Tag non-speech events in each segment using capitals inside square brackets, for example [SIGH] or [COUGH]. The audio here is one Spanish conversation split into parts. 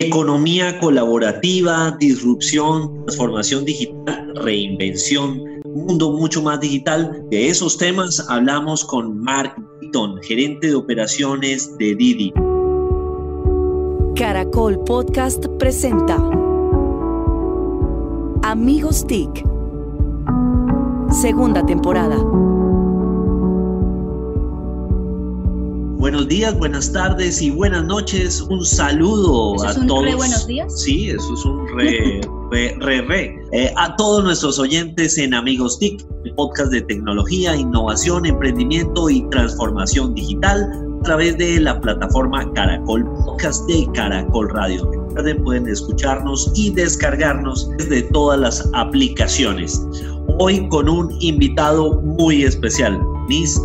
Economía colaborativa, disrupción, transformación digital, reinvención, mundo mucho más digital. De esos temas hablamos con Mark Beaton, gerente de operaciones de Didi. Caracol Podcast presenta Amigos TIC. Segunda temporada. Buenos días, buenas tardes y buenas noches. Un saludo a todos. Re buenos días. Sí, eso es un re, [LAUGHS] re, re, re. Eh, a todos nuestros oyentes en Amigos TIC, el podcast de tecnología, innovación, emprendimiento y transformación digital a través de la plataforma Caracol Podcast de Caracol Radio. Recuerden, pueden escucharnos y descargarnos desde todas las aplicaciones. Hoy con un invitado muy especial, Nis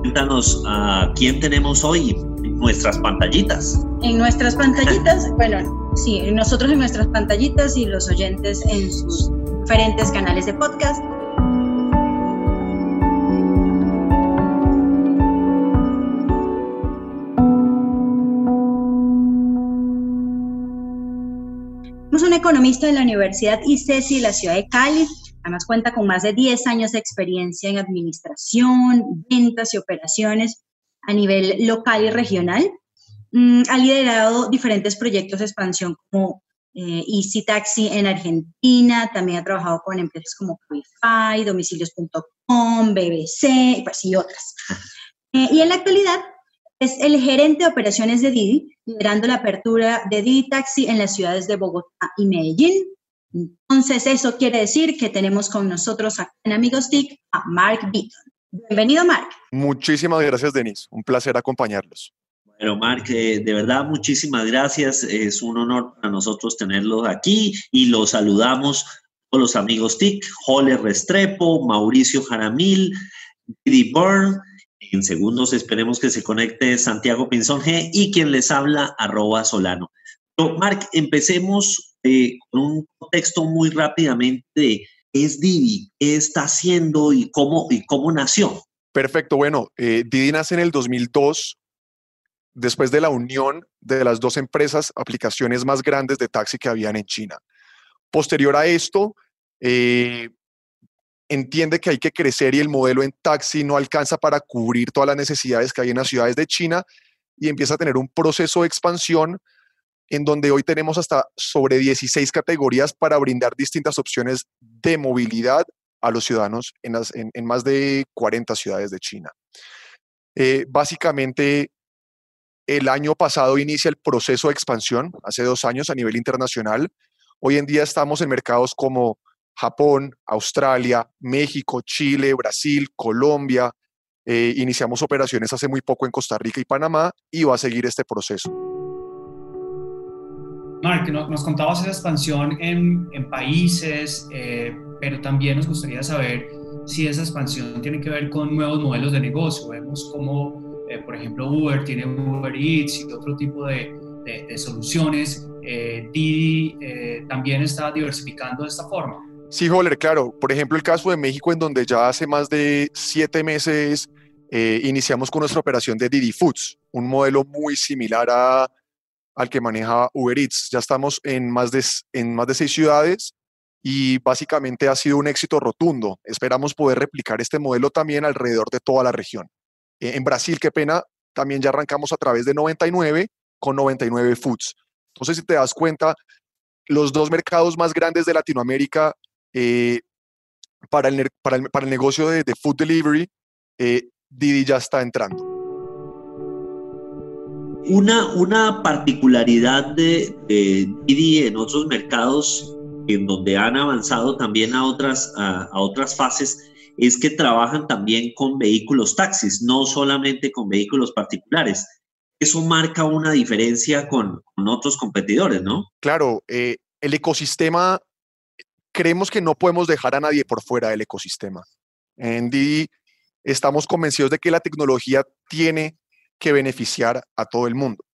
Cuéntanos a quién tenemos hoy en nuestras pantallitas. En nuestras pantallitas, [LAUGHS] bueno, sí, nosotros en nuestras pantallitas y los oyentes en sus diferentes canales de podcast. Somos un economista de la Universidad ICESI de la ciudad de Cali, Además cuenta con más de 10 años de experiencia en administración, ventas y operaciones a nivel local y regional. Mm, ha liderado diferentes proyectos de expansión como eh, Easy Taxi en Argentina, también ha trabajado con empresas como Wi-Fi, domicilios.com, BBC pues, y otras. Eh, y en la actualidad es el gerente de operaciones de Didi, liderando la apertura de Didi Taxi en las ciudades de Bogotá y Medellín, entonces, eso quiere decir que tenemos con nosotros en Amigos TIC a Mark Beaton. Bienvenido, Mark. Muchísimas gracias, Denise. Un placer acompañarlos. Bueno, Mark, eh, de verdad, muchísimas gracias. Es un honor para nosotros tenerlos aquí y los saludamos a los amigos TIC, Jole Restrepo, Mauricio Jaramil, Didi Byrne. En segundos esperemos que se conecte Santiago Pinzón G y quien les habla, arroba Solano. Pero, Mark, empecemos eh, con un contexto muy rápidamente de qué es Didi, qué está haciendo y cómo, y cómo nació. Perfecto, bueno, eh, Didi nace en el 2002 después de la unión de las dos empresas, aplicaciones más grandes de taxi que habían en China. Posterior a esto, eh, entiende que hay que crecer y el modelo en taxi no alcanza para cubrir todas las necesidades que hay en las ciudades de China y empieza a tener un proceso de expansión en donde hoy tenemos hasta sobre 16 categorías para brindar distintas opciones de movilidad a los ciudadanos en, más de 40 ciudades de China. Eh, básicamente, el año pasado inicia el proceso de expansión, hace dos años a nivel internacional. Hoy en día estamos en mercados como Japón, Australia, México, Chile, Brasil, Colombia. Eh, iniciamos operaciones hace muy poco en Costa Rica y Panamá y va a seguir este proceso. Mark, nos contabas esa expansión en, países, eh, pero también nos gustaría saber si esa expansión tiene que ver con nuevos modelos de negocio. Vemos como, eh, por ejemplo, Uber tiene Uber Eats y otro tipo de, soluciones. Eh, Didi también está diversificando de esta forma. Sí, Holler, claro. Por ejemplo, el caso de México, en donde ya hace más de siete meses iniciamos con nuestra operación de Didi Foods, un modelo muy similar a al que maneja Uber Eats. Ya estamos en más de, en más de seis ciudades y básicamente ha sido un éxito rotundo. Esperamos poder replicar este modelo también alrededor de toda la región. E, en Brasil, qué pena, también ya arrancamos a través de 99 con 99 Foods. Entonces, si te das cuenta, los dos mercados más grandes de Latinoamérica eh, para, el, para, el, negocio de, food delivery, eh, Didi ya está entrando. Una, una particularidad de, Didi en otros mercados en donde han avanzado también a otras, a, otras fases es que trabajan también con vehículos taxis, no solamente con vehículos particulares. Eso marca una diferencia con, otros competidores, ¿no? Claro, eh, el ecosistema, creemos que no podemos dejar a nadie por fuera del ecosistema. En Didi estamos convencidos de que la tecnología tiene que beneficiar a todo el mundo.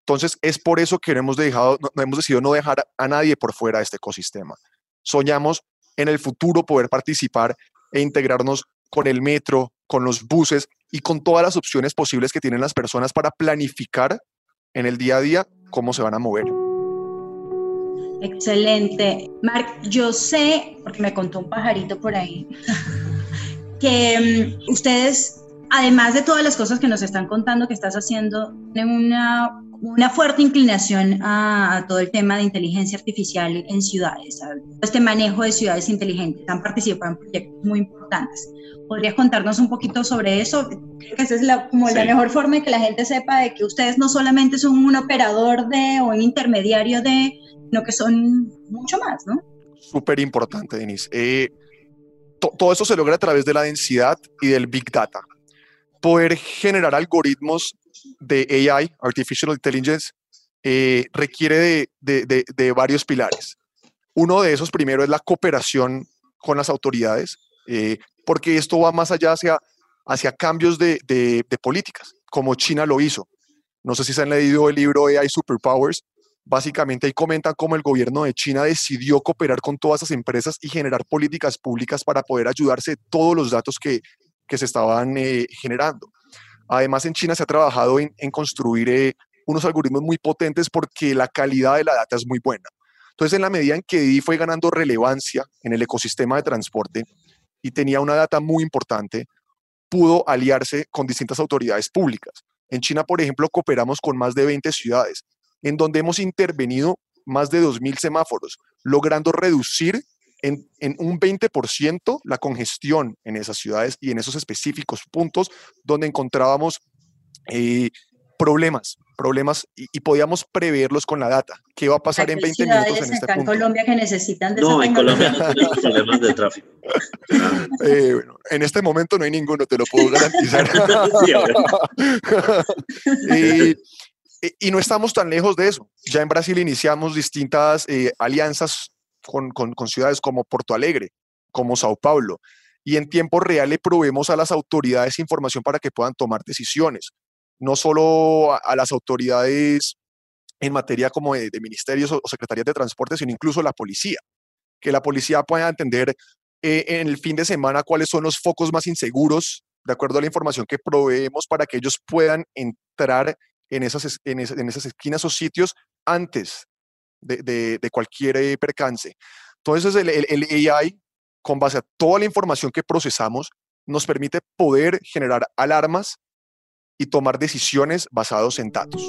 Entonces, es por eso que hemos, dejado, hemos decidido no dejar a nadie por fuera de este ecosistema. Soñamos en el futuro poder participar e integrarnos con el metro, con los buses y con todas las opciones posibles que tienen las personas para planificar en el día a día cómo se van a mover. Excelente. Marc, yo sé, porque me contó un pajarito por ahí, [LAUGHS] que mm, ustedes, además de todas las cosas que nos están contando que estás haciendo, tienen una, una fuerte inclinación a, todo el tema de inteligencia artificial en ciudades, este manejo de ciudades inteligentes. Han participado en proyectos muy importantes. ¿Podrías contarnos un poquito sobre eso? Creo que esa es la, como la mejor forma de que la gente sepa de que ustedes no solamente son un operador de o un intermediario de, sino que son mucho más, ¿no? Súper importante, Denise. Eh, todo eso se logra a través de la densidad y del Big Data. Poder generar algoritmos de AI, Artificial Intelligence, eh, requiere de, de, varios pilares. Uno de esos primero es la cooperación con las autoridades, eh, porque esto va más allá hacia, hacia cambios de, políticas, como China lo hizo. No sé si se han leído el libro AI Superpowers, Básicamente ahí comentan cómo el gobierno de China decidió cooperar con todas esas empresas y generar políticas públicas para poder ayudarse de todos los datos que, se estaban eh, generando. Además, en China se ha trabajado en, construir eh, unos algoritmos muy potentes porque la calidad de la data es muy buena. Entonces, en la medida en que Didi fue ganando relevancia en el ecosistema de transporte y tenía una data muy importante, pudo aliarse con distintas autoridades públicas. En China, por ejemplo, cooperamos con más de 20 ciudades en donde hemos intervenido más de 2.000 semáforos, logrando reducir en, un 20% la congestión en esas ciudades y en esos específicos puntos donde encontrábamos eh, problemas, problemas y, podíamos preverlos con la data. ¿Qué va a pasar en 20 minutos en este punto? en Colombia que necesitan de No, en Colombia no tenemos problemas de tráfico. [LAUGHS] Eh, bueno, en este momento no hay ninguno, te lo puedo garantizar. [LAUGHS] [LAUGHS] y, y no estamos tan lejos de eso. Ya en Brasil iniciamos distintas eh, alianzas con, ciudades como Porto Alegre, como Sao Paulo, y en tiempo real le proveemos a las autoridades información para que puedan tomar decisiones, no solo a, las autoridades en materia como de, ministerios o, secretarías de transporte, sino incluso la policía, que la policía pueda entender eh, en el fin de semana cuáles son los focos más inseguros, de acuerdo a la información que proveemos para que ellos puedan entrar en esas, en, esas esquinas o sitios antes de, cualquier eh, percance. Entonces, el, el, AI, con base a toda la información que procesamos, nos permite poder generar alarmas y tomar decisiones basados en datos.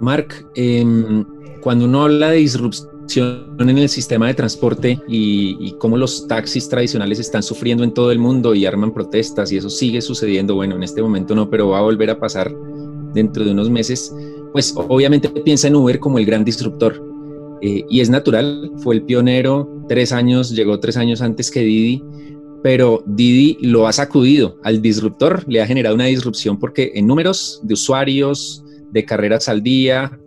Mark, em, cuando uno habla de disrupción, en el sistema de transporte y, cómo los taxis tradicionales están sufriendo en todo el mundo y arman protestas y eso sigue sucediendo. Bueno, en este momento no, pero va a volver a pasar dentro de unos meses. Pues obviamente piensa en Uber como el gran disruptor. Eh, y es natural, fue el pionero, tres años, llegó tres años antes que Didi, pero Didi lo ha sacudido al disruptor, le ha generado una disrupción porque en números de usuarios, de carreras al día,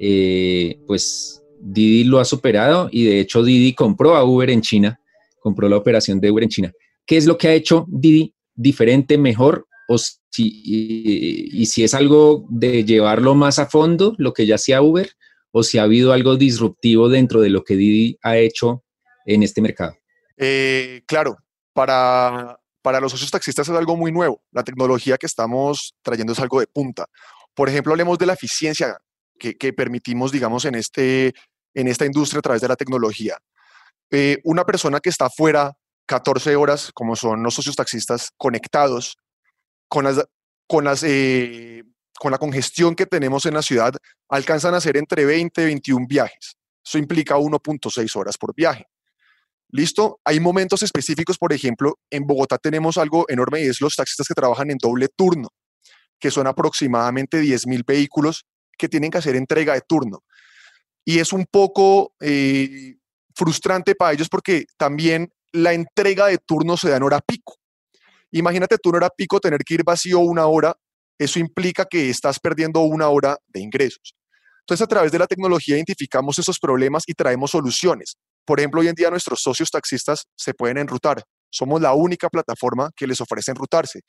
eh, pues Didi lo ha superado y de hecho Didi compró a Uber en China, compró la operación de Uber en China. ¿Qué es lo que ha hecho Didi diferente, mejor? O si, y, si es algo de llevarlo más a fondo, lo que ya hacía Uber, o si ha habido algo disruptivo dentro de lo que Didi ha hecho en este mercado. Eh, claro, para, para los socios taxistas es algo muy nuevo. La tecnología que estamos trayendo es algo de punta. Por ejemplo, hablemos de la eficiencia que, permitimos, digamos, en, este, en esta industria a través de la tecnología. Eh, una persona que está fuera 14 horas, como son los socios taxistas, conectados con, las, con, las, eh, con la congestión que tenemos en la ciudad, alcanzan a hacer entre 20 y 21 viajes. Eso implica 1.6 horas por viaje. ¿Listo? Hay momentos específicos, por ejemplo, en Bogotá tenemos algo enorme y es los taxistas que trabajan en doble turno, que son aproximadamente 10.000 vehículos que tienen que hacer entrega de turno. Y es un poco eh, frustrante para ellos porque también la entrega de turno se da en hora pico. Imagínate tú en hora pico tener que ir vacío una hora, eso implica que estás perdiendo una hora de ingresos. Entonces, a través de la tecnología identificamos esos problemas y traemos soluciones. Por ejemplo, hoy en día nuestros socios taxistas se pueden enrutar. Somos la única plataforma que les ofrece enrutarse.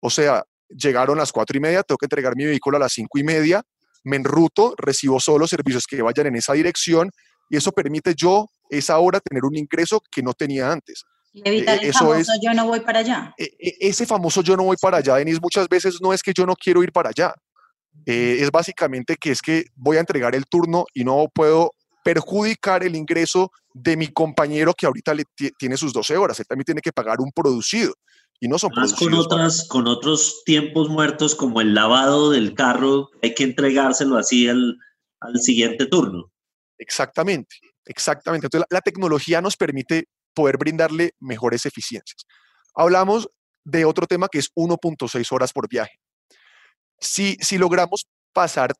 O sea, llegaron las cuatro y media, tengo que entregar mi vehículo a las cinco y media, me enruto, recibo solo servicios que vayan en esa dirección y eso permite yo esa hora tener un ingreso que no tenía antes. Y evitar e, el famoso yo no voy para allá. E, e, ese famoso yo no voy para allá, Denis, muchas veces no es que yo no quiero ir para allá. eh, es básicamente que es que voy a entregar el turno y no puedo perjudicar el ingreso de mi compañero que ahorita le tiene sus 12 horas. Él también tiene que pagar un producido y no son Más con otras con otros tiempos muertos como el lavado del carro, hay que entregárselo así al, al siguiente turno. Exactamente, exactamente. Entonces la, la tecnología nos permite poder brindarle mejores eficiencias. Hablamos de otro tema que es 1.6 horas por viaje. Si, si logramos pasar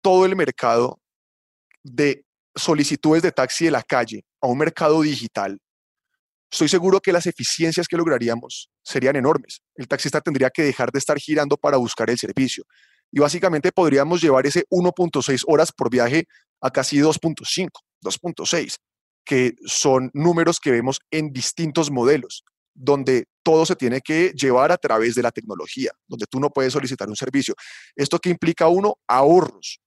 todo el mercado de solicitudes de taxi de la calle a un mercado digital, estoy seguro que las eficiencias que lograríamos serían enormes. El taxista tendría que dejar de estar girando para buscar el servicio. Y básicamente podríamos llevar ese 1.6 horas por viaje a casi 2.5, 2.6, que son números que vemos en distintos modelos, donde todo se tiene que llevar a través de la tecnología, donde tú no puedes solicitar un servicio. ¿Esto que implica uno? Ahorros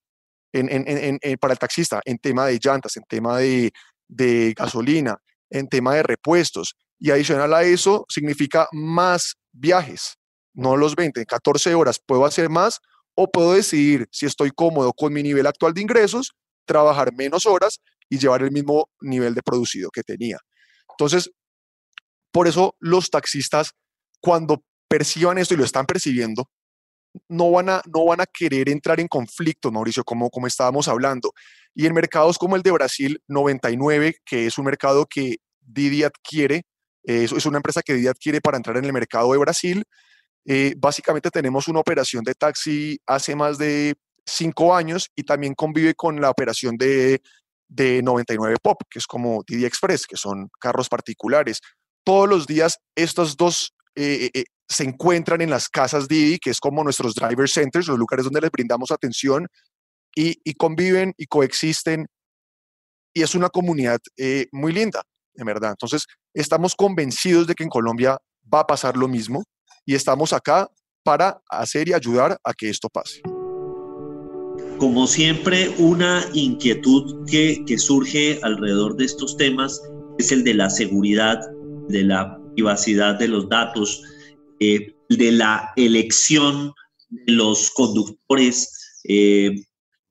para el taxista en tema de llantas, en tema de, de gasolina, en tema de repuestos. Y adicional a eso, significa más viajes, no los 20, 14 horas. Puedo hacer más o puedo decidir si estoy cómodo con mi nivel actual de ingresos, trabajar menos horas y llevar el mismo nivel de producido que tenía. Entonces, por eso los taxistas, cuando perciban esto y lo están percibiendo, no van a, no van a querer entrar en conflicto, Mauricio, como, como estábamos hablando. Y en mercados como el de Brasil 99, que es un mercado que Didi adquiere, eh, es una empresa que Didi adquiere para entrar en el mercado de Brasil, eh, básicamente tenemos una operación de taxi hace más de cinco años y también convive con la operación de, de 99 Pop, que es como Didi Express, que son carros particulares. Todos los días estos dos eh, se encuentran en las casas Didi, que es como nuestros driver centers, los lugares donde les brindamos atención, y, conviven y coexisten. Y es una comunidad eh, muy linda, en verdad. Entonces, estamos convencidos de que en Colombia va a pasar lo mismo y estamos acá para hacer y ayudar a que esto pase. Como siempre, una inquietud que, que surge alrededor de estos temas es el de la seguridad, de la privacidad de los datos, eh, de la elección de los conductores. Eh,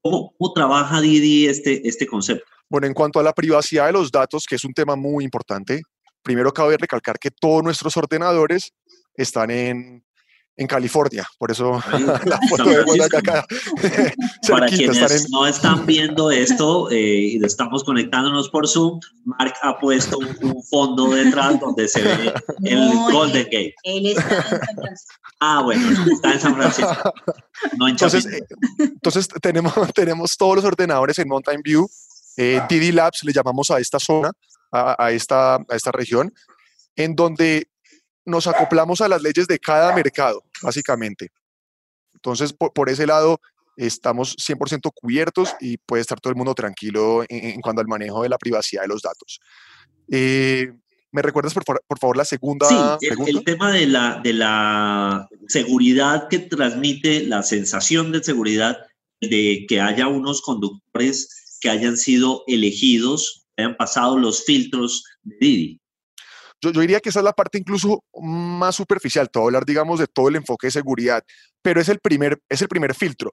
¿cómo, trabaja Didi este, este concepto? Bueno, en cuanto a la privacidad de los datos, que es un tema muy importante, primero cabe recalcar que todos nuestros ordenadores están en, en California, por eso [LAUGHS] la foto [LAUGHS] de acá. [LAUGHS] Para quienes no están viendo esto eh, y estamos conectándonos por Zoom, Mark ha puesto un, fondo detrás donde se ve el Golden Gate. Él está en San Francisco. Ah, bueno, está en San Francisco, no en entonces, eh, entonces tenemos, tenemos todos los ordenadores en Mountain View. Eh, DD Labs le llamamos a esta zona, a, a, esta, a esta región, en donde nos acoplamos a las leyes de cada mercado, básicamente. Entonces, por, ese lado, estamos 100% cubiertos y puede estar todo el mundo tranquilo en, cuanto al manejo de la privacidad de los datos. Eh, ¿Me recuerdas, por, favor, la segunda sí, El, tema de la, de la seguridad que transmite, la sensación de seguridad de que haya unos conductores que hayan sido elegidos, que hayan pasado los filtros de Didi. Yo, diría que esa es la parte incluso más superficial, todo hablar, digamos, de todo el enfoque de seguridad, pero es el primer, es el primer filtro.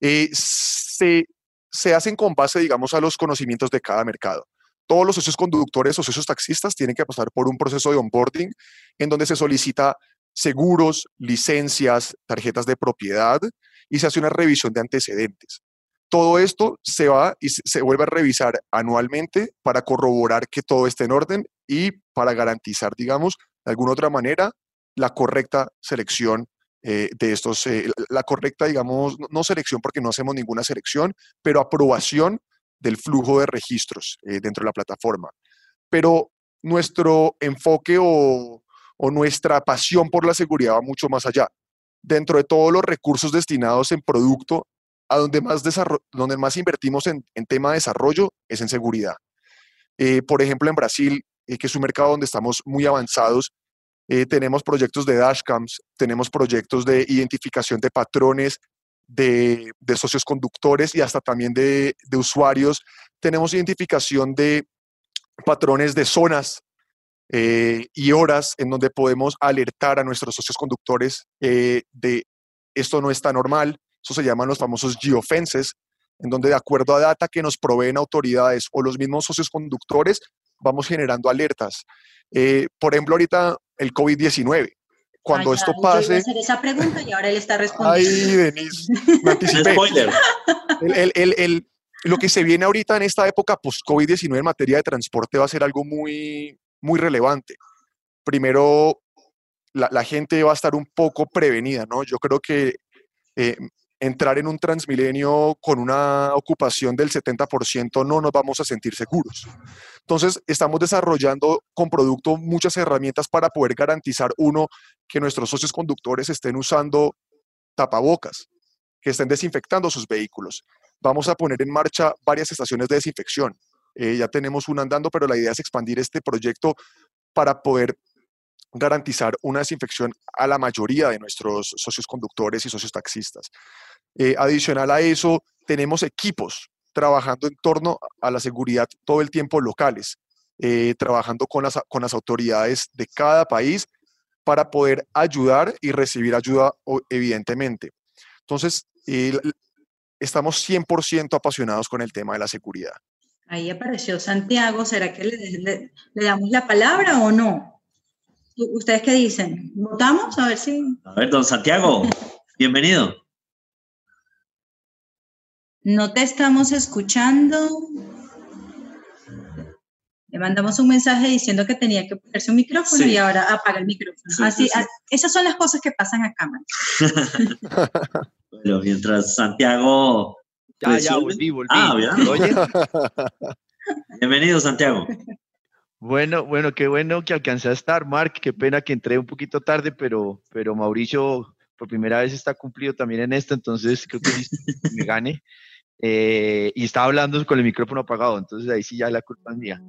Eh, se, se hacen con base, digamos, a los conocimientos de cada mercado. Todos los socios conductores o socios taxistas tienen que pasar por un proceso de onboarding en donde se solicita seguros, licencias, tarjetas de propiedad y se hace una revisión de antecedentes. Todo esto se va y se vuelve a revisar anualmente para corroborar que todo esté en orden y para garantizar, digamos, de alguna otra manera, la correcta selección eh, de estos, eh, la correcta, digamos, no selección porque no hacemos ninguna selección, pero aprobación del flujo de registros eh, dentro de la plataforma. Pero nuestro enfoque o, o nuestra pasión por la seguridad va mucho más allá. Dentro de todos los recursos destinados en producto, a donde más, donde más invertimos en, en, tema de desarrollo es en seguridad. Eh, por ejemplo, en Brasil, eh, que es un mercado donde estamos muy avanzados, eh, tenemos proyectos de dashcams, tenemos proyectos de identificación de patrones, de, socios conductores y hasta también de, usuarios. Tenemos identificación de patrones de zonas y horas en donde podemos alertar a nuestros socios conductores de esto no está normal, eso se llaman los famosos geofences, en donde de acuerdo a data que nos proveen autoridades o los mismos socios conductores, vamos generando alertas. Eh, por ejemplo, ahorita el COVID-19. Cuando Ay, esto ya, yo iba a pase... hacer esa pregunta y ahora él está respondiendo. Ay, Denise, me [LAUGHS] anticipé. Spoiler. El- el- el- el- lo que se viene ahorita en esta época post-COVID-19 en materia de transporte va a ser algo muy, muy relevante. Primero, la, la gente va a estar un poco prevenida, ¿no? Yo creo que eh, entrar en un transmilenio con una ocupación del 70% no nos vamos a sentir seguros. Entonces, estamos desarrollando con producto muchas herramientas para poder garantizar, uno, que nuestros socios conductores estén usando tapabocas, que estén desinfectando sus vehículos. Vamos a poner en marcha varias estaciones de desinfección. Eh, ya tenemos una andando, pero la idea es expandir este proyecto para poder garantizar una desinfección a la mayoría de nuestros socios conductores y socios taxistas. Eh, adicional a eso, tenemos equipos trabajando en torno a la seguridad todo el tiempo locales, eh, trabajando con las, con las autoridades de cada país para poder ayudar y recibir ayuda, evidentemente. Entonces, eh, estamos 100% apasionados con el tema de la seguridad. Ahí apareció Santiago. ¿Será que le damos la palabra o no? ¿U- ¿Ustedes qué dicen? ¿Votamos? A ver si A ver, don Santiago, bienvenido. no te estamos escuchando. Le mandamos un mensaje diciendo que tenía que ponerse un micrófono Sí. y ahora apaga el micrófono. Sí, Así, sí, sí. a- esas son las cosas que pasan a cámara. [LAUGHS] Bueno, mientras Santiago. Ya, ya, volví, volví. Ah, ¿verdad? [LAUGHS] Bienvenido, Santiago. Bueno, bueno, qué bueno que alcancé a estar, Mark. Qué pena que entré un poquito tarde, pero, pero Mauricio por primera vez está cumplido también en esto, entonces creo que me gane. Eh, y estaba hablando con el micrófono apagado, entonces ahí sí ya la culpa es mía.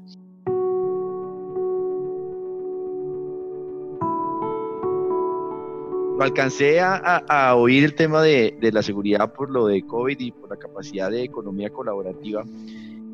Alcancé a, oír el tema de la seguridad por lo de COVID y por la capacidad de economía colaborativa.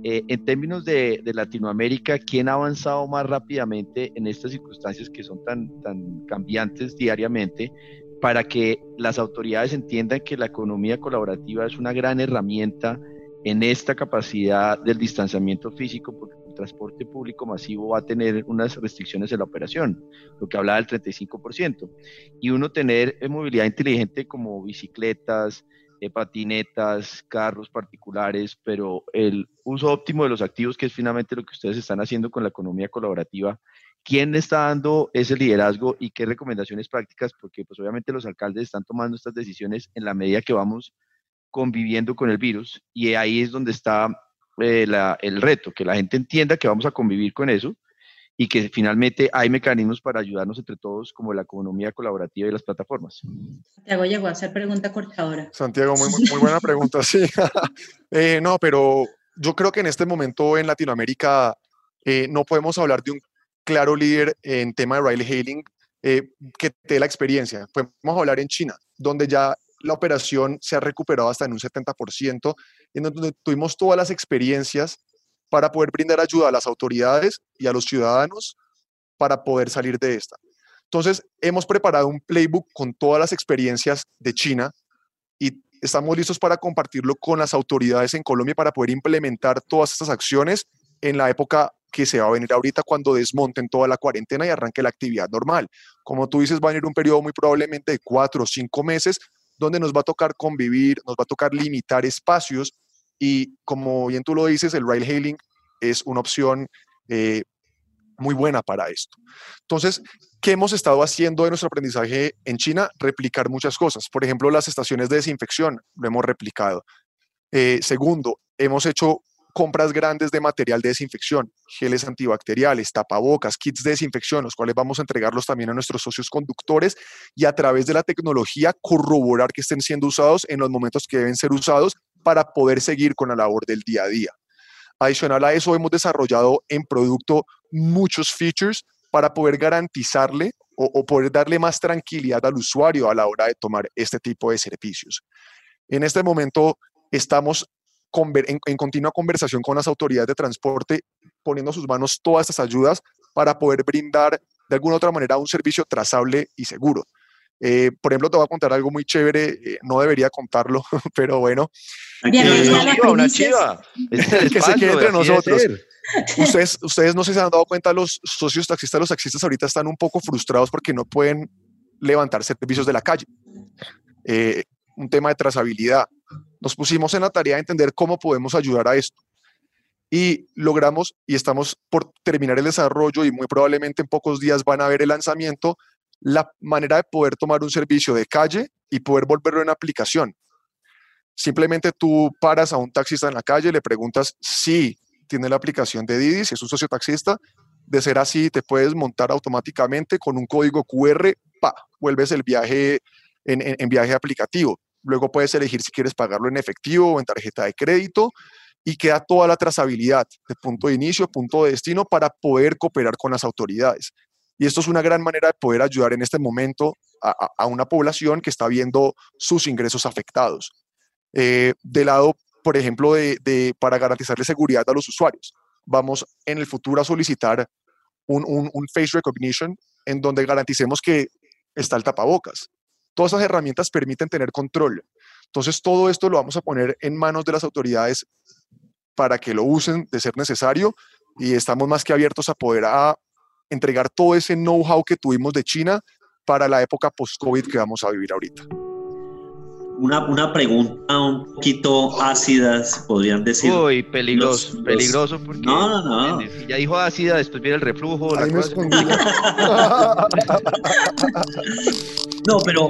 Eh, en términos de, Latinoamérica, ¿quién ha avanzado más rápidamente en estas circunstancias que son tan, tan cambiantes diariamente para que las autoridades entiendan que la economía colaborativa es una gran herramienta en esta capacidad del distanciamiento físico, porque el transporte público masivo va a tener unas restricciones en la operación, lo que hablaba del 35%, y uno tener eh, movilidad inteligente como bicicletas, eh, patinetas, carros particulares, pero el uso óptimo de los activos, que es finalmente lo que ustedes están haciendo con la economía colaborativa, ¿quién está dando ese liderazgo y qué recomendaciones prácticas? Porque pues obviamente los alcaldes están tomando estas decisiones en la medida que vamos conviviendo con el virus y ahí es donde está eh, la- el reto, que la gente entienda que vamos a convivir con eso y que finalmente hay mecanismos para ayudarnos entre todos como la economía colaborativa y las plataformas. Santiago llegó a hacer pregunta cortadora. Santiago, muy, muy- muy buena pregunta, sí. [LAUGHS] Eh, no, pero yo creo que en este momento en Latinoamérica eh, no podemos hablar de un claro líder en tema de ride hailing eh, que te dé la experiencia. Podemos hablar en China, donde ya la operación se ha recuperado hasta en un 70%, en donde tuvimos todas las experiencias para poder brindar ayuda a las autoridades y a los ciudadanos para poder salir de esta. Entonces, hemos preparado un playbook con todas las experiencias de China y estamos listos para compartirlo con las autoridades en Colombia para poder implementar todas estas acciones en la época que se va a venir ahorita cuando desmonten toda la cuarentena y arranque la actividad normal. Como tú dices, va a venir un periodo muy probablemente de cuatro o cinco meses donde nos va a tocar convivir, nos va a tocar limitar espacios y como bien tú lo dices, el rail hailing es una opción eh, muy buena para esto. Entonces, ¿qué hemos estado haciendo de nuestro aprendizaje en China? Replicar muchas cosas. Por ejemplo, las estaciones de desinfección lo hemos replicado. Eh, segundo, hemos hecho compras grandes de material de desinfección, geles antibacteriales, tapabocas, kits de desinfección, los cuales vamos a entregarlos también a nuestros socios conductores y a través de la tecnología corroborar que estén siendo usados en los momentos que deben ser usados para poder seguir con la labor del día a día. Adicional a eso, hemos desarrollado en producto muchos features para poder garantizarle o, o, poder darle más tranquilidad al usuario a la hora de tomar este tipo de servicios. En este momento estamos en, continua conversación con las autoridades de transporte, poniendo sus manos todas estas ayudas para poder brindar de alguna otra manera un servicio trazable y seguro. Eh, por ejemplo, te voy a contar algo muy chévere, eh, no debería contarlo, [LAUGHS] pero bueno. Bien, Eh, una chiva. [LAUGHS] Este Que se quede entre nosotros. Ustedes, ustedes no se han dado cuenta, los socios taxistas, los taxistas ahorita están un poco frustrados porque no pueden levantar servicios de la calle. Eh, un tema de trazabilidad. Nos pusimos en la tarea de entender cómo podemos ayudar a esto. Y logramos, y estamos por terminar el desarrollo y muy probablemente en pocos días van a ver el lanzamiento, la manera de poder tomar un servicio de calle y poder volverlo en aplicación. Simplemente tú paras a un taxista en la calle, le preguntas si tiene la aplicación de Didi, si es un socio taxista. De ser así, te puedes montar automáticamente con un código QR, pa, vuelves el viaje en, en- en viaje aplicativo. Luego puedes elegir si quieres pagarlo en efectivo o en tarjeta de crédito y queda toda la trazabilidad de punto de inicio, punto de destino para poder cooperar con las autoridades. Y esto es una gran manera de poder ayudar en este momento a, una población que está viendo sus ingresos afectados. Eh, de lado, por ejemplo, de, de- para garantizarle seguridad a los usuarios, vamos en el futuro a solicitar un, face recognition en donde garanticemos que está el tapabocas. Todas esas herramientas permiten tener control. Entonces, todo esto lo vamos a poner en manos de las autoridades para que lo usen de ser necesario y estamos más que abiertos a poder entregar todo ese know-how que tuvimos de China para la época post-COVID que vamos a vivir ahorita. Una, una pregunta un poquito ácidas, podrían decir. Uy, peligroso, los- los- peligroso porque No, no, no. ya dijo ácida, después viene el reflujo, la Ahí me cosa. [LAUGHS] No, pero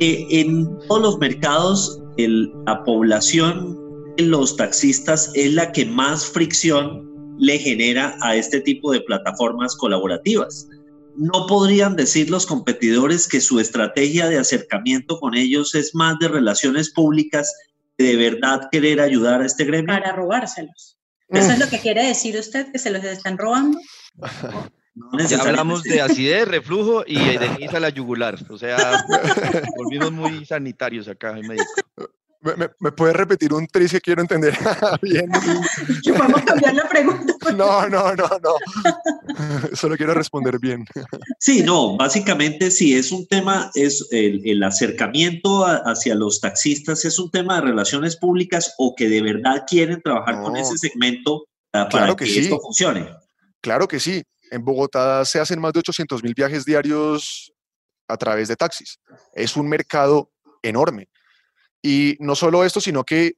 eh, en todos los mercados el- la población de los taxistas es la que más fricción le genera a este tipo de plataformas colaborativas. ¿No podrían decir los competidores que su estrategia de acercamiento con ellos es más de relaciones públicas que de verdad querer ayudar a este gremio? Para robárselos. ¿Eso es lo que quiere decir usted, que se los están robando? [LAUGHS] No Ya hablamos de acidez, reflujo y de a la yugular. O sea, [LAUGHS] volvimos muy sanitarios acá, médico. ¿Me, me, me puedes repetir un tris que quiero entender [LAUGHS] bien? [LAUGHS] Vamos a cambiar la pregunta. No, no, no, no. [LAUGHS] Solo quiero responder bien. Sí, no, básicamente si es un tema, es el, el acercamiento a- hacia los taxistas, es un tema de relaciones públicas o que de verdad quieren trabajar con No. ese segmento ah, para Claro que, que sí. esto funcione. Claro que sí. En Bogotá se hacen más de 800 mil viajes diarios a través de taxis. Es un mercado enorme. Y no solo esto, sino que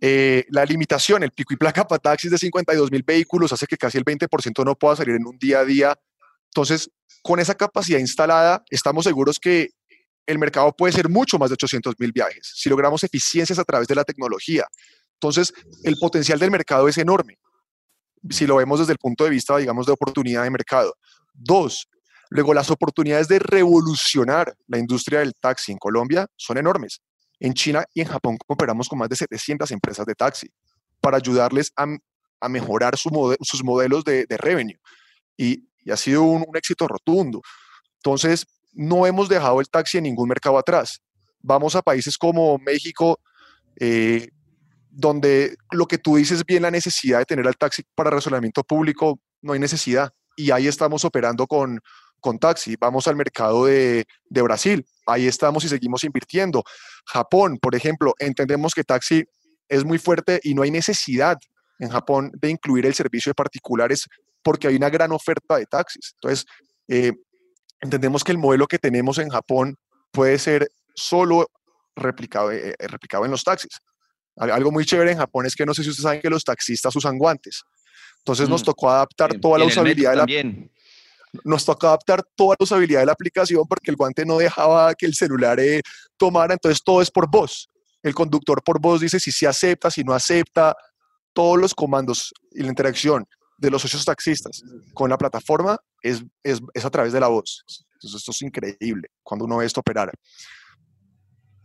eh, la limitación, el pico y placa para taxis de 52 mil vehículos hace que casi el 20% no pueda salir en un día a día. Entonces, con esa capacidad instalada, estamos seguros que el mercado puede ser mucho más de 800 mil viajes si logramos eficiencias a través de la tecnología. Entonces, el potencial del mercado es enorme si lo vemos desde el punto de vista, digamos, de oportunidad de mercado. Dos, luego las oportunidades de revolucionar la industria del taxi en Colombia son enormes. En China y en Japón cooperamos con más de 700 empresas de taxi para ayudarles a, a mejorar su mode- sus modelos de, de revenue. Y, y ha sido un, un éxito rotundo. Entonces, no hemos dejado el taxi en ningún mercado atrás. Vamos a países como México, eh, donde lo que tú dices bien, la necesidad de tener al taxi para razonamiento público, no hay necesidad. Y ahí estamos operando con, con taxi. Vamos al mercado de, de Brasil, ahí estamos y seguimos invirtiendo. Japón, por ejemplo, entendemos que taxi es muy fuerte y no hay necesidad en Japón de incluir el servicio de particulares porque hay una gran oferta de taxis. Entonces, eh, entendemos que el modelo que tenemos en Japón puede ser solo replicado, eh, eh, replicado en los taxis. Al- Algo muy chévere en Japón es que no sé si ustedes saben que los taxistas usan guantes. Entonces nos Mm, tocó adaptar toda la usabilidad de la, también. Nos tocó adaptar toda la usabilidad de la aplicación porque el guante no dejaba que el celular eh, tomara, entonces todo es por voz. El conductor por voz dice si se acepta, si no acepta, todos los comandos y la interacción de los socios taxistas con la plataforma es, es, es a través de la voz. Entonces esto es increíble cuando uno ve esto operar.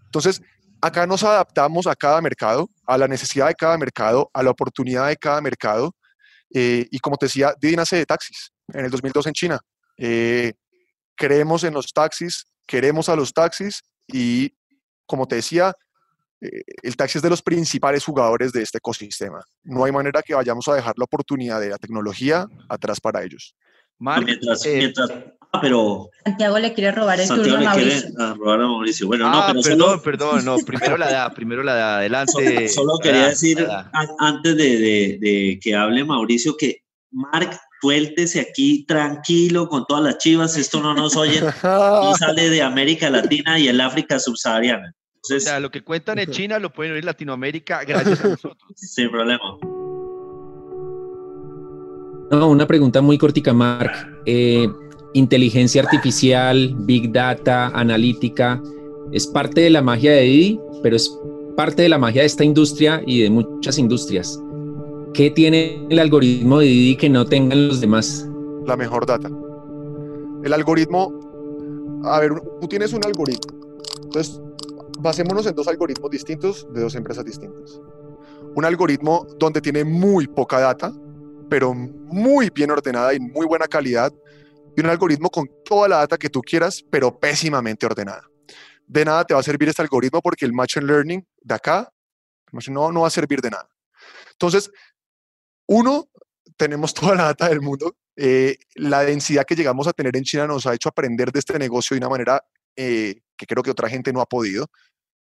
Entonces, acá nos adaptamos a cada mercado, a la necesidad de cada mercado, a la oportunidad de cada mercado. eh, y como te decía, Didi nace de taxis en el 2002 en China. Eh, creemos en los taxis, queremos a los taxis y, como te decía, eh, el taxi es de los principales jugadores de este ecosistema. No hay manera que vayamos a dejar la oportunidad de la tecnología atrás para ellos. mientras, mientras Ah, pero. Santiago le quiere robar el turno a Mauricio. Quiere, robar a Mauricio. Bueno, ah, no, pero perdón, solo... perdón, no, primero la da, primero la da, adelante. Solo, quería decir, antes de, de, de, que hable Mauricio, que Mark, suéltese aquí tranquilo con todas las chivas, esto no nos oye, no [LAUGHS] sale de América Latina y el África subsahariana. Entonces, o sea, lo que cuentan en China lo pueden oír en Latinoamérica gracias a nosotros. [LAUGHS] Sin problema. No, una pregunta muy cortica, Mark. Eh, inteligencia artificial, big data, analítica, es parte de la magia de Didi, pero es parte de la magia de esta industria y de muchas industrias. ¿Qué tiene el algoritmo de Didi que no tengan los demás? La mejor data. El algoritmo, a ver, tú tienes un algoritmo. Entonces, basémonos en dos algoritmos distintos de dos empresas distintas. Un algoritmo donde tiene muy poca data, pero muy bien ordenada y muy buena calidad, y un algoritmo con toda la data que tú quieras, pero pésimamente ordenada. De nada te va a servir este algoritmo porque el Machine Learning de acá no, no va a servir de nada. Entonces, uno, tenemos toda la data del mundo. Eh, la densidad que llegamos a tener en China nos ha hecho aprender de este negocio de una manera eh, que creo que otra gente no ha podido.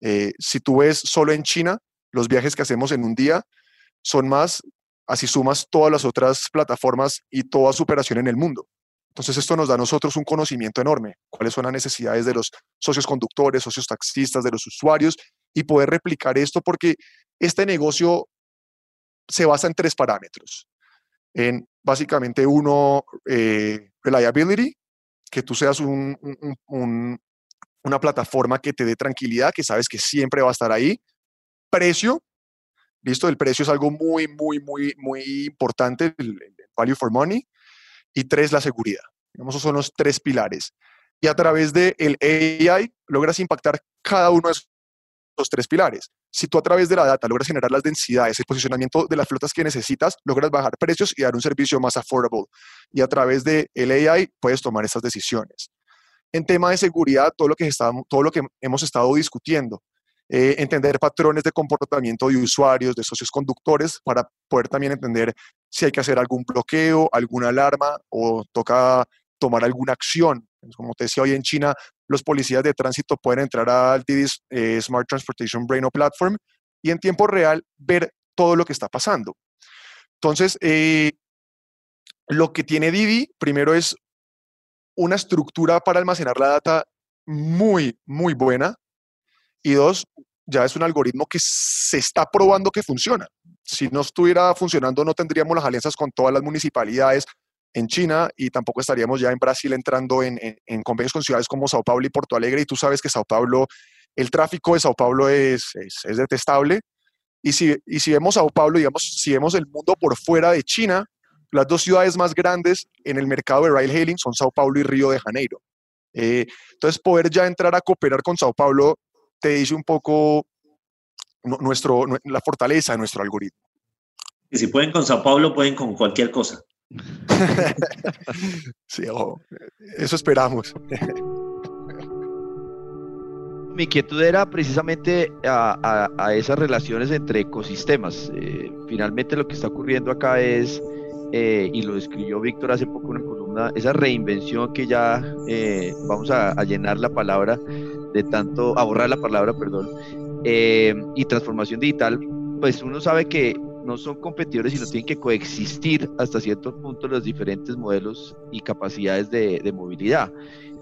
Eh, si tú ves solo en China, los viajes que hacemos en un día son más, así sumas todas las otras plataformas y toda su operación en el mundo. Entonces esto nos da a nosotros un conocimiento enorme, cuáles son las necesidades de los socios conductores, socios taxistas, de los usuarios y poder replicar esto porque este negocio se basa en tres parámetros. En básicamente uno, eh, reliability, que tú seas una plataforma que te dé tranquilidad, que sabes que siempre va a estar ahí. Precio, listo, el precio es algo muy, muy, muy, muy importante, el value for money y tres, la seguridad. Digamos, esos son los tres pilares. Y a través del el AI logras impactar cada uno de esos tres pilares. Si tú a través de la data logras generar las densidades, el posicionamiento de las flotas que necesitas, logras bajar precios y dar un servicio más affordable. Y a través del el AI puedes tomar esas decisiones. En tema de seguridad, todo lo que, todo lo que hemos estado discutiendo, eh, entender patrones de comportamiento de usuarios, de socios conductores, para poder también entender si hay que hacer algún bloqueo, alguna alarma o toca tomar alguna acción. Como te decía, hoy en China los policías de tránsito pueden entrar al Didi eh, Smart Transportation Brain o Platform y en tiempo real ver todo lo que está pasando. Entonces, eh, lo que tiene Didi, primero es una estructura para almacenar la data muy, muy buena. Y dos, ya es un algoritmo que se está probando que funciona. Si no estuviera funcionando, no tendríamos las alianzas con todas las municipalidades en China y tampoco estaríamos ya en Brasil entrando en, convenios con ciudades como Sao Paulo y Porto Alegre. Y tú sabes que Sao Paulo, el tráfico de Sao Paulo es, es, detestable. Y si, y si vemos Sao Paulo, digamos, si vemos el mundo por fuera de China, las dos ciudades más grandes en el mercado de ride hailing son Sao Paulo y Río de Janeiro. Eh, entonces, poder ya entrar a cooperar con Sao Paulo te dice un poco nuestro, la fortaleza de nuestro algoritmo. Y si pueden con Sao Paulo, pueden con cualquier cosa. [LAUGHS] sí, eso esperamos. Mi inquietud era precisamente a, esas relaciones entre ecosistemas. Eh, finalmente lo que está ocurriendo acá es, eh, y lo describió Víctor hace poco en una columna, esa reinvención que ya eh, vamos a, a, llenar la palabra de tanto, a borrar la palabra, perdón, y transformación digital, pues uno sabe que no son competidores, sino tienen que coexistir hasta cierto punto los diferentes modelos y capacidades de, movilidad.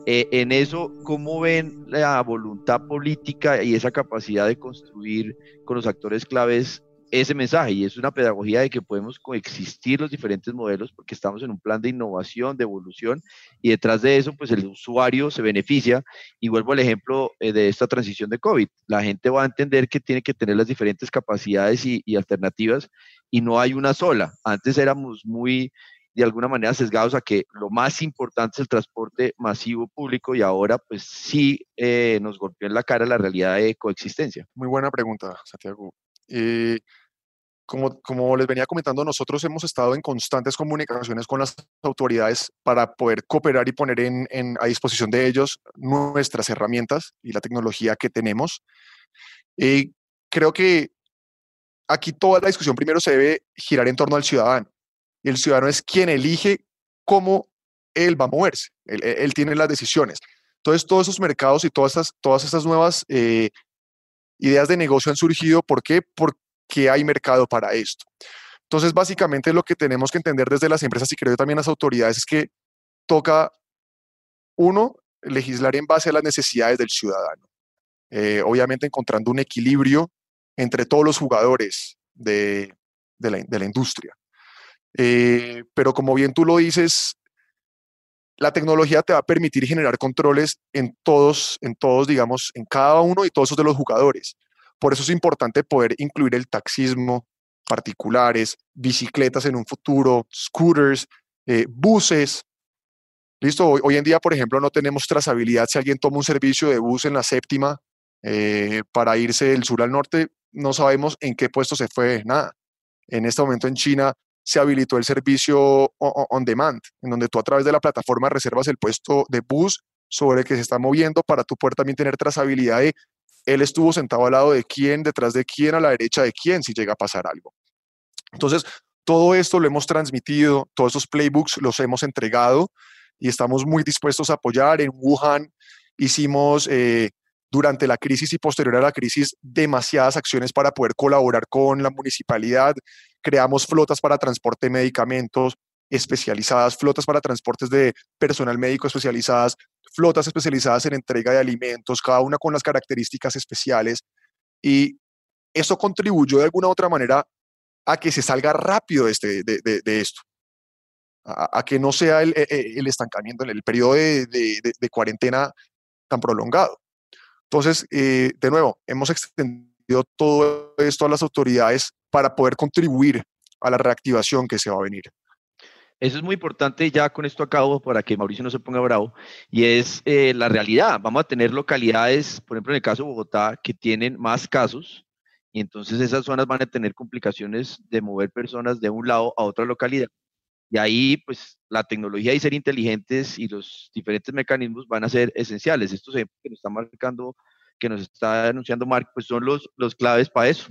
Eh, en eso, ¿cómo ven la voluntad política y esa capacidad de construir con los actores claves ese mensaje y es una pedagogía de que podemos coexistir los diferentes modelos porque estamos en un plan de innovación, de evolución y detrás de eso pues el usuario se beneficia y vuelvo al ejemplo eh, de esta transición de COVID. La gente va a entender que tiene que tener las diferentes capacidades y, alternativas y no hay una sola. Antes éramos muy de alguna manera sesgados a que lo más importante es el transporte masivo público y ahora pues sí eh, nos golpeó en la cara la realidad de coexistencia. Muy buena pregunta, Santiago. Eh, como, como, les venía comentando, nosotros hemos estado en constantes comunicaciones con las autoridades para poder cooperar y poner en, a disposición de ellos nuestras herramientas y la tecnología que tenemos. y creo que aquí toda la discusión primero se debe girar en torno al ciudadano. El ciudadano es quien elige cómo él va a moverse, él, tiene las decisiones. Entonces, todos esos mercados y todas estas, todas estas nuevas eh, ideas de negocio han surgido. ¿Por qué? Porque hay mercado para esto. Entonces, básicamente lo que tenemos que entender desde las empresas y creo también las autoridades es que toca, uno, legislar en base a las necesidades del ciudadano. Eh, obviamente encontrando un equilibrio entre todos los jugadores de, la, industria. Eh, pero como bien tú lo dices, la tecnología te va a permitir generar controles en todos, en todos, digamos, en cada uno y todos esos de los jugadores. Por eso es importante poder incluir el taxismo, particulares, bicicletas en un futuro, scooters, eh, buses. Listo, hoy, en día, por ejemplo, no tenemos trazabilidad. Si alguien toma un servicio de bus en la séptima eh, para irse del sur al norte, no sabemos en qué puesto se fue, nada. En este momento en China se habilitó el servicio on demand, en donde tú a través de la plataforma reservas el puesto de bus sobre el que se está moviendo para tú poder también tener trazabilidad de él estuvo sentado al lado de quién, detrás de quién, a la derecha de quién, si llega a pasar algo. Entonces, todo esto lo hemos transmitido, todos esos playbooks los hemos entregado y estamos muy dispuestos a apoyar. En Wuhan hicimos eh, durante la crisis y posterior a la crisis demasiadas acciones para poder colaborar con la municipalidad. Creamos flotas para transporte de medicamentos especializadas, flotas para transportes de personal médico especializadas, flotas especializadas en entrega de alimentos, cada una con las características especiales. Y eso contribuyó de alguna u otra manera a que se salga rápido de, este, de, esto, a, que no sea el, e, e, el, estancamiento en el periodo de, cuarentena tan prolongado. Entonces, eh, de nuevo, hemos extendido todo esto a las autoridades para poder contribuir a la reactivación que se va a venir. Eso es muy importante, ya con esto acabo para que Mauricio no se ponga bravo, y es eh, la realidad. Vamos a tener localidades, por ejemplo, en el caso de Bogotá, que tienen más casos, y entonces esas zonas van a tener complicaciones de mover personas de un lado a otra localidad. Y ahí, pues, la tecnología y ser inteligentes y los diferentes mecanismos van a ser esenciales. Estos ejemplos que nos está marcando, que nos está anunciando Mark, pues son los, los claves para eso.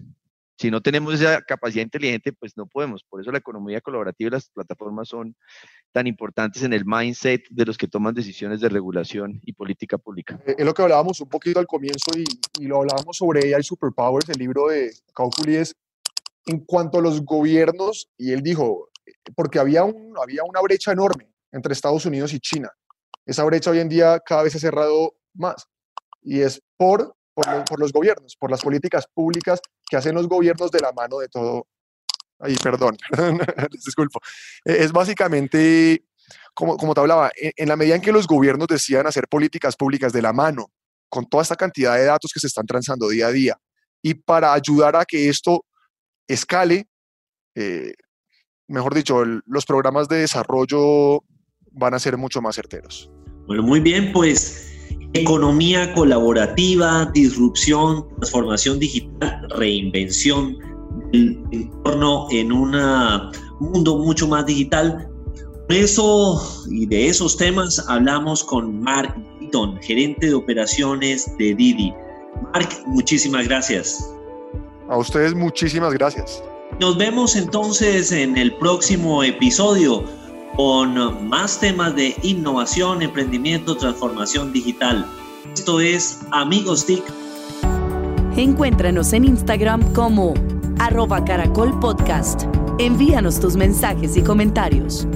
Si no tenemos esa capacidad inteligente, pues no podemos. Por eso la economía colaborativa y las plataformas son tan importantes en el mindset de los que toman decisiones de regulación y política pública. Eh, es lo que hablábamos un poquito al comienzo y, y lo hablábamos sobre AI Superpowers, el libro de Kaufuli, es en cuanto a los gobiernos, y él dijo, porque había, un, había una brecha enorme entre Estados Unidos y China. Esa brecha hoy en día cada vez se ha cerrado más y es por, por, los, gobiernos, por las políticas públicas que hacen los gobiernos de la mano de todo. Ay, perdón, [LAUGHS] disculpo. E, es básicamente, como, como te hablaba, en, en la medida en que los gobiernos decían hacer políticas públicas de la mano con toda esta cantidad de datos que se están transando día a día y para ayudar a que esto escale, eh, mejor dicho, los programas de desarrollo van a ser mucho más certeros. Bueno, muy bien, pues economía colaborativa, disrupción, transformación digital, reinvención del entorno en un mundo mucho más digital. Por eso y de esos temas hablamos con Mark Beaton, gerente de operaciones de Didi. Mark, muchísimas gracias. A ustedes muchísimas gracias. Nos vemos entonces en el próximo episodio con más temas de innovación, emprendimiento, transformación digital. Esto es Amigos TIC. Encuéntranos en Instagram como arroba caracol podcast. Envíanos tus mensajes y comentarios.